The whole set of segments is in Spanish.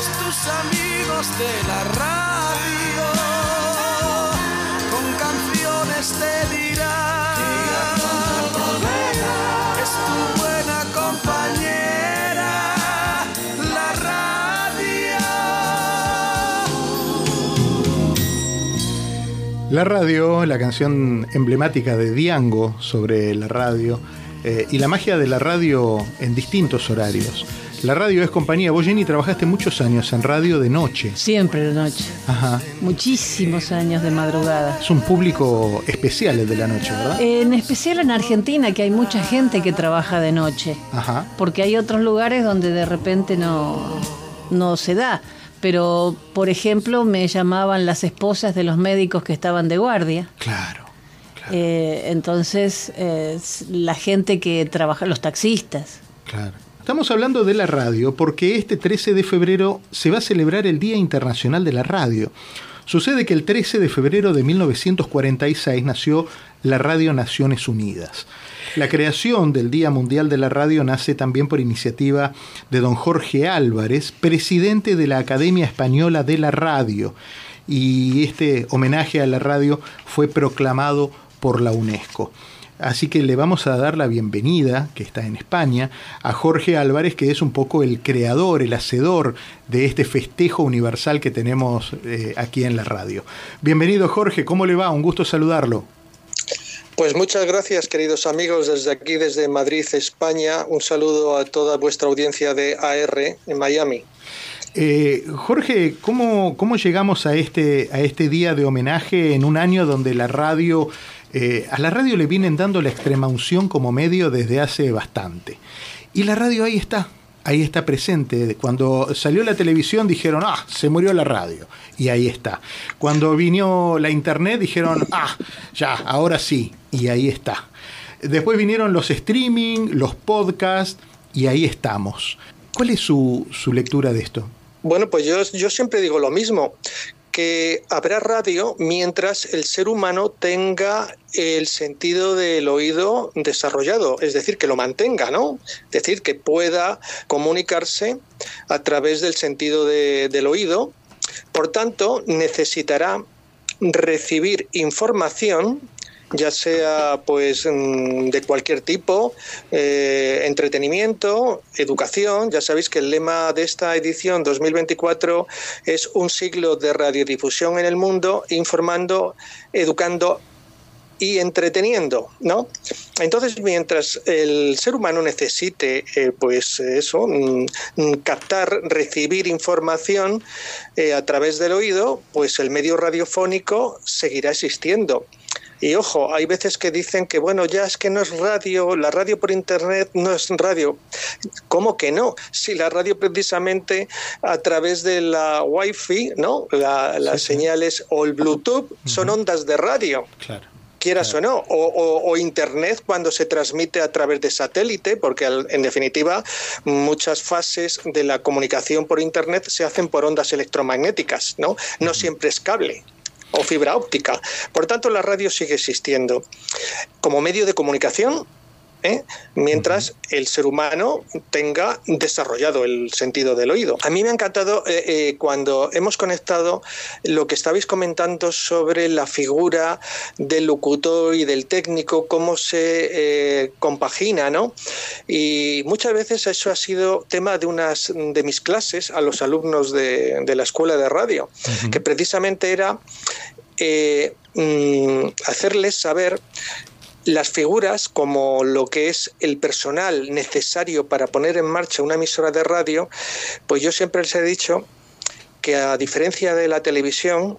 todos tus amigos de la radio con canciones te dirán es tu buena compañera la radio La radio, la canción emblemática de Diango sobre la radio eh, y la magia de la radio en distintos horarios. La radio es compañía. Vos, Jenny, trabajaste muchos años en radio de noche. Siempre de noche. Ajá. Muchísimos años de madrugada. Es un público especial el de la noche, ¿verdad? En especial en Argentina, que hay mucha gente que trabaja de noche. Ajá. Porque hay otros lugares donde de repente no, no se da. Pero, por ejemplo, me llamaban las esposas de los médicos que estaban de guardia. Claro. Eh, entonces, eh, la gente que trabaja, los taxistas. Claro. Estamos hablando de la radio porque este 13 de febrero se va a celebrar el Día Internacional de la Radio. Sucede que el 13 de febrero de 1946 nació la Radio Naciones Unidas. La creación del Día Mundial de la Radio nace también por iniciativa de don Jorge Álvarez, presidente de la Academia Española de la Radio. Y este homenaje a la radio fue proclamado por la UNESCO. Así que le vamos a dar la bienvenida, que está en España, a Jorge Álvarez, que es un poco el creador, el hacedor de este festejo universal que tenemos eh, aquí en la radio. Bienvenido Jorge, ¿cómo le va? Un gusto saludarlo. Pues muchas gracias, queridos amigos, desde aquí, desde Madrid, España. Un saludo a toda vuestra audiencia de AR en Miami. Eh, Jorge, ¿cómo, ¿cómo, llegamos a este, a este día de homenaje en un año donde la radio, eh, a la radio le vienen dando la extrema unción como medio desde hace bastante? Y la radio ahí está, ahí está presente. Cuando salió la televisión dijeron, ah, se murió la radio. Y ahí está. Cuando vino la internet dijeron, ah, ya, ahora sí. Y ahí está. Después vinieron los streaming, los podcasts, y ahí estamos. ¿Cuál es su, su lectura de esto? Bueno, pues yo, yo siempre digo lo mismo, habrá radio mientras el ser humano tenga el sentido del oído desarrollado, es decir, que lo mantenga, ¿no? Es decir, que pueda comunicarse a través del sentido de, del oído. Por tanto, necesitará recibir información ya sea pues mm, de cualquier tipo, eh, entretenimiento, educación. Ya sabéis que el lema de esta edición 2024 es un siglo de radiodifusión en el mundo, informando, educando y entreteniendo, ¿no? Entonces, mientras el ser humano necesite, eh, pues eso, mm, captar, recibir información eh, a través del oído, pues el medio radiofónico seguirá existiendo. Y ojo, hay veces que dicen que, bueno, ya es que no es radio, la radio por internet no es radio. ¿Cómo que no? Si la radio precisamente a través de la wifi, ¿no? La, las sí, señales o el Bluetooth son ondas de radio. Claro quieras o no, o, o, o, Internet cuando se transmite a través de satélite, porque en definitiva muchas fases de la comunicación por Internet se hacen por ondas electromagnéticas, ¿no? No siempre es cable o fibra óptica. Por tanto, la radio sigue existiendo como medio de comunicación ¿eh? mientras el ser humano tenga desarrollado el sentido del oído. A mí me ha encantado eh, eh, cuando hemos conectado lo que estabais comentando sobre la figura del locutor y del técnico, cómo se compagina, ¿no? Y muchas veces eso ha sido tema de unas de mis clases a los alumnos de, de la escuela de radio, uh -huh. que precisamente era eh, mm, hacerles saber las figuras como lo que es el personal necesario para poner en marcha una emisora de radio, pues yo siempre les he dicho que a diferencia de la televisión,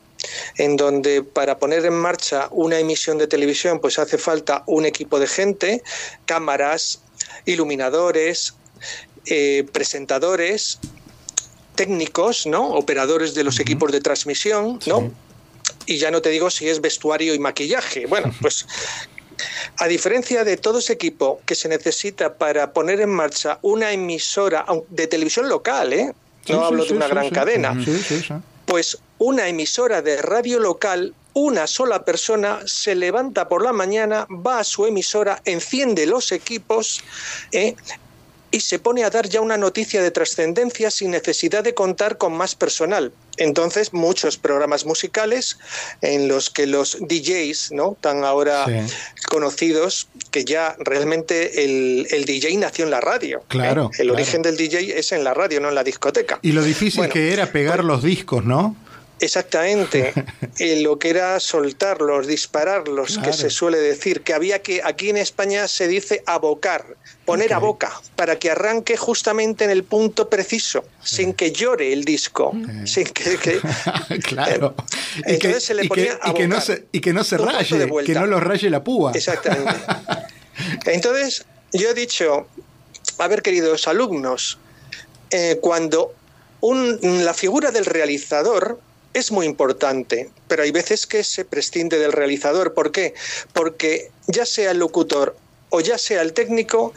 en donde para poner en marcha una emisión de televisión pues hace falta un equipo de gente, cámaras, iluminadores, eh, presentadores, técnicos, ¿no? Operadores de los equipos de transmisión, ¿no? Sí. Y ya no te digo si es vestuario y maquillaje. Bueno, pues a diferencia de todo ese equipo que se necesita para poner en marcha una emisora de televisión local, ¿eh? no sí, hablo sí, de una sí, gran cadena, pues una emisora de radio local, una sola persona se levanta por la mañana, va a su emisora, enciende los equipos, ¿eh? Y se pone a dar ya una noticia de trascendencia sin necesidad de contar con más personal. Entonces, muchos programas musicales en los que los DJs, ¿no? Tan ahora conocidos, que ya realmente el, DJ nació en la radio. ¿eh? Claro. El origen del DJ es en la radio, no en la discoteca. Y lo difícil que era pegar los discos, ¿no? Exactamente, lo que era soltarlos, dispararlos, que se suele decir, que había que, aquí en España se dice abocar, poner a boca, para que arranque justamente en el punto preciso, sin que llore el disco, sin que... claro, y que, se le ponía y que, no se, y que no se raye, que no lo raye la púa. Exactamente. Entonces, yo he dicho, a ver queridos alumnos, eh, cuando un, la figura del realizador es muy importante, pero hay veces que se prescinde del realizador. ¿Por qué? Porque ya sea el locutor o ya sea el técnico,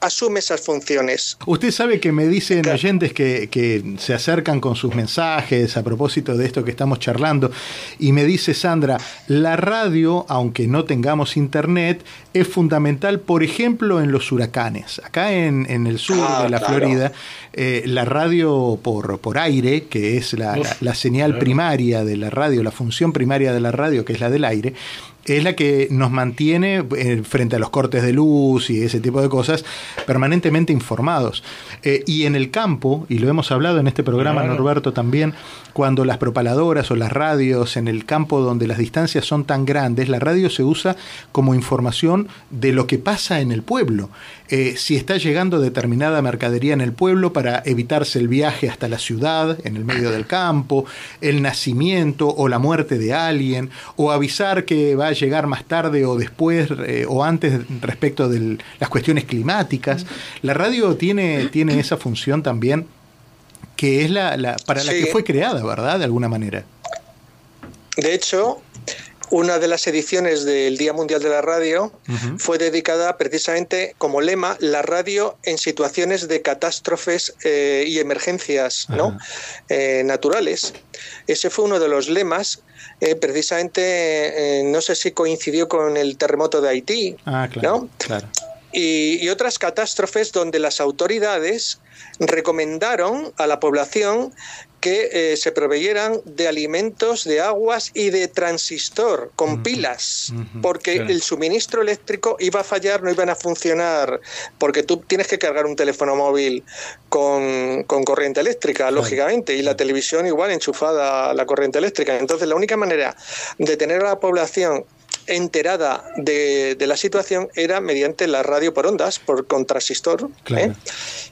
asume esas funciones. Usted sabe que me dicen oyentes que, que, se acercan con sus mensajes a propósito de esto que estamos charlando y me dice Sandra, la radio, aunque no tengamos internet, es fundamental, por ejemplo, en los huracanes. Acá en, en el sur ah, de la Florida, eh, la radio por, por aire, que es la, la señal primaria de la radio, la función primaria de la radio, que es la del aire, es la que nos mantiene eh, frente a los cortes de luz y ese tipo de cosas permanentemente informados. Eh, y en el campo, y lo hemos hablado en este programa, Norberto, también, cuando las propaladoras o las radios en el campo donde las distancias son tan grandes, la radio se usa como información de lo que pasa en el pueblo. Eh, si está llegando determinada mercadería en el pueblo para evitarse el viaje hasta la ciudad, en el medio del campo, el nacimiento o la muerte de alguien, o avisar que va a llegar más tarde o después eh, o antes respecto de las cuestiones climáticas. La radio tiene, tiene esa función también que es la, para la que fue creada, ¿verdad? De alguna manera. De hecho, una de las ediciones del Día Mundial de la Radio fue dedicada precisamente como lema la radio en situaciones de catástrofes eh, y emergencias ¿no? Eh, naturales. Ese fue uno de los lemas. Eh, precisamente, no sé si coincidió con el terremoto de Haití, ah, claro, y, y, otras catástrofes donde las autoridades recomendaron a la población que eh, se proveyeran de alimentos, de aguas y de transistor con pilas, porque el suministro eléctrico iba a fallar, no iban a funcionar, porque tú tienes que cargar un teléfono móvil con, corriente eléctrica, lógicamente, y la televisión igual enchufada a la corriente eléctrica. Entonces, la única manera de tener a la población enterada de, la situación era mediante la radio por ondas, por contrasistor. ¿eh?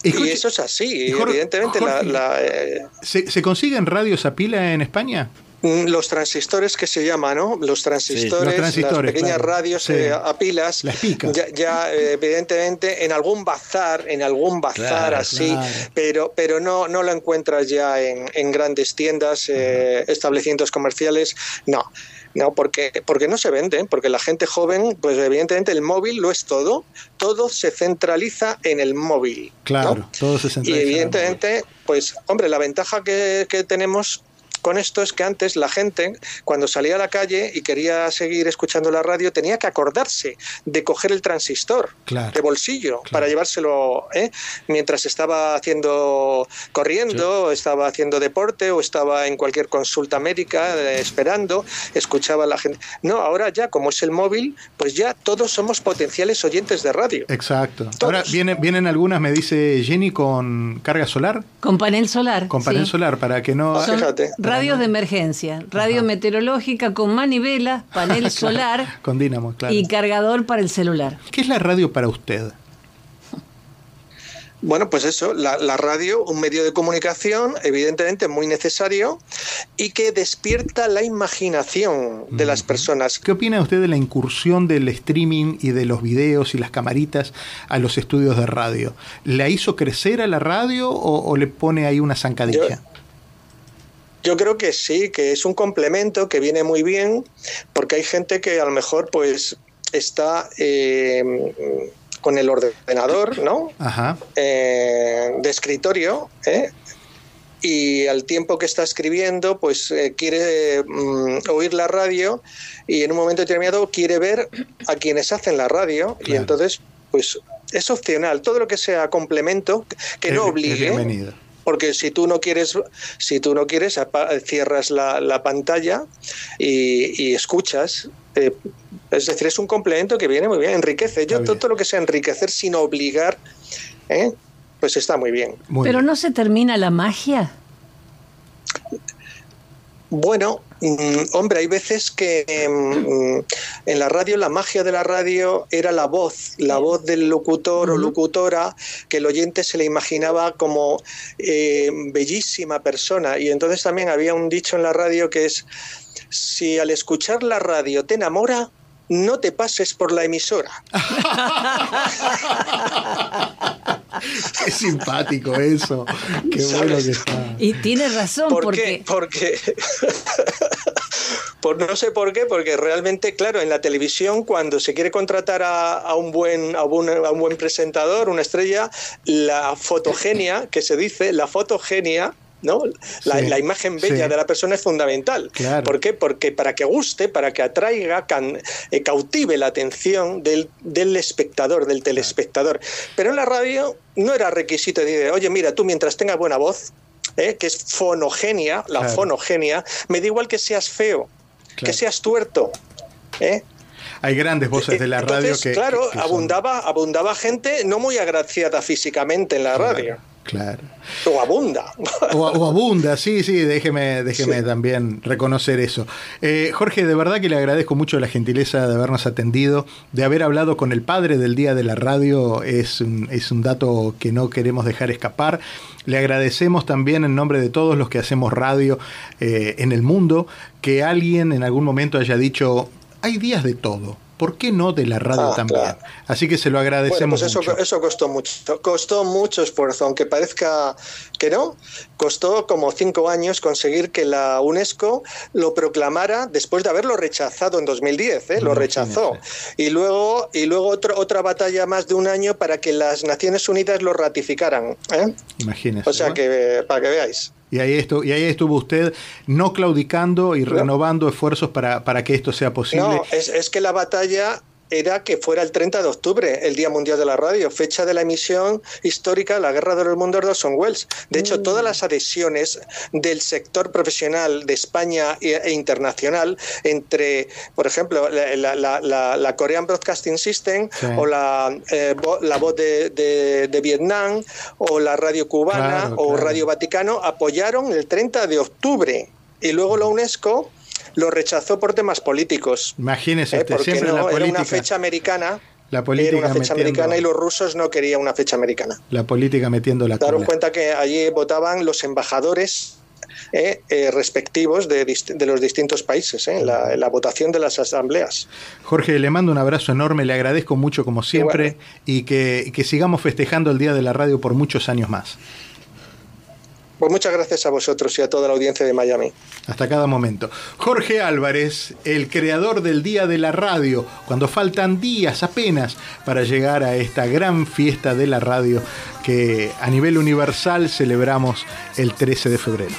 Y, eso es así, evidentemente. la, eh, ¿se, consiguen radios a pila en España? Mm, los transistores que se llaman, ¿no? Los transistores, las pequeñas radios eh, a pilas, ya, evidentemente en algún bazar, en algún bazar así, pero pero no no lo encuentras ya en, en grandes tiendas, establecimientos comerciales, no. No, porque, porque no se vende, porque la gente joven, pues evidentemente el móvil lo es todo, todo se centraliza en el móvil. Claro, todo se centraliza. Y evidentemente, pues, hombre, la ventaja que, que tenemos con esto es que antes la gente, cuando salía a la calle y quería seguir escuchando la radio, tenía que acordarse de coger el transistor de bolsillo para llevárselo ¿eh? mientras estaba haciendo, corriendo, estaba haciendo deporte o estaba en cualquier consulta médica eh, esperando, escuchaba a la gente. No, ahora ya, como es el móvil, pues ya todos somos potenciales oyentes de radio. Exacto. Ahora vienen, vienen algunas, me dice Jenny, con carga solar. Con panel solar. Con panel solar, para que no... fíjate. Radios de emergencia, radio meteorológica con manivela, panel solar con dínamo, claro. y cargador para el celular. ¿Qué es la radio para usted? Bueno, pues eso, la, radio, un medio de comunicación evidentemente muy necesario y que despierta la imaginación de las personas. ¿Qué opina usted de la incursión del streaming y de los videos y las camaritas a los estudios de radio? ¿La hizo crecer a la radio o, le pone ahí una zancadilla? Yo creo que sí, que es un complemento que viene muy bien, porque hay gente que a lo mejor pues está eh, con el ordenador, ¿no? Eh, de escritorio, ¿eh? y al tiempo que está escribiendo, pues quiere mm, oír la radio y en un momento determinado quiere ver a quienes hacen la radio y entonces pues es opcional. Todo lo que sea complemento, que no obligue. Porque si tú no quieres, si tú no quieres, cierras la, pantalla y, escuchas. Eh, es decir, es un complemento que viene muy bien, enriquece. Yo todo lo que sea enriquecer sin obligar, ¿eh? pues está muy bien. Pero no se termina la magia. Bueno, mm, hombre, hay veces que mm, en la radio la magia de la radio era la voz, la voz del locutor o locutora, que el oyente se le imaginaba como eh, bellísima persona. Y entonces también había un dicho en la radio que es, si al escuchar la radio te enamora, no te pases por la emisora. Qué simpático eso. Qué bueno que está. Y tiene razón. ¿Por porque... qué? Porque. Por, no sé por qué, porque realmente, claro, en la televisión, cuando se quiere contratar a, un, buen, a un, a un buen presentador, una estrella, la fotogenia, que se dice, la fotogenia, ¿no? La, imagen bella de la persona es fundamental. ¿Por qué? Porque para que guste, para que atraiga, eh, cautive la atención del, espectador, del telespectador. Pero en la radio no era requisito de, oye, mira, tú mientras tengas buena voz, ¿eh? que es fonogenia, la fonogenia, me da igual que seas feo, que seas tuerto. ¿eh? Hay grandes voces de la radio que. Claro, abundaba, abundaba gente no muy agraciada físicamente en la radio. Claro. O abunda. O, abunda, sí, sí, déjeme, déjeme también reconocer eso. Eh, Jorge, de verdad que le agradezco mucho la gentileza de habernos atendido, de haber hablado con el padre del Día de la Radio, es un, es un dato que no queremos dejar escapar. Le agradecemos también en nombre de todos los que hacemos radio eh, en el mundo, que alguien en algún momento haya dicho, hay días de todo ¿por qué no de la radio ah, también? Así que se lo agradecemos. Bueno, pues eso, eso costó mucho, costó mucho esfuerzo, aunque parezca que no, costó como cinco años conseguir que la UNESCO lo proclamara después de haberlo rechazado en 2010, ¿eh? lo rechazó. Y luego, y luego otra batalla más de un año para que las Naciones Unidas lo ratificaran. ¿eh? Imagínese. O sea, que para que veáis. Y ahí, estuvo, y ahí estuvo usted no claudicando y renovando esfuerzos para, para que esto sea posible. No, es, es que la batalla era que fuera el 30 de octubre, el Día Mundial de la Radio, fecha de la emisión histórica de la Guerra de los Mundos de Orson Welles. De hecho, todas las adhesiones del sector profesional de España e, internacional entre, por ejemplo, la, Korean Broadcasting System o la, eh, la voz de, Vietnam o la Radio Cubana o Radio Vaticano apoyaron el 30 de octubre. Y luego la UNESCO lo rechazó por temas políticos. Imagínese, ¿eh? siempre la política. Era una fecha americana. La política era una fecha americana y los rusos no querían una fecha americana. La política metiendo la Daros cuenta que allí votaban los embajadores eh, eh, respectivos de, los distintos países en la, votación de las asambleas. Jorge, le mando un abrazo enorme, le agradezco mucho como siempre y que sigamos festejando el Día de la Radio por muchos años más. Pues muchas gracias a vosotros y a toda la audiencia de Miami. Hasta cada momento. Jorge Álvarez, el creador del Día de la Radio, cuando faltan días apenas para llegar a esta gran fiesta de la radio que a nivel universal celebramos el 13 de febrero.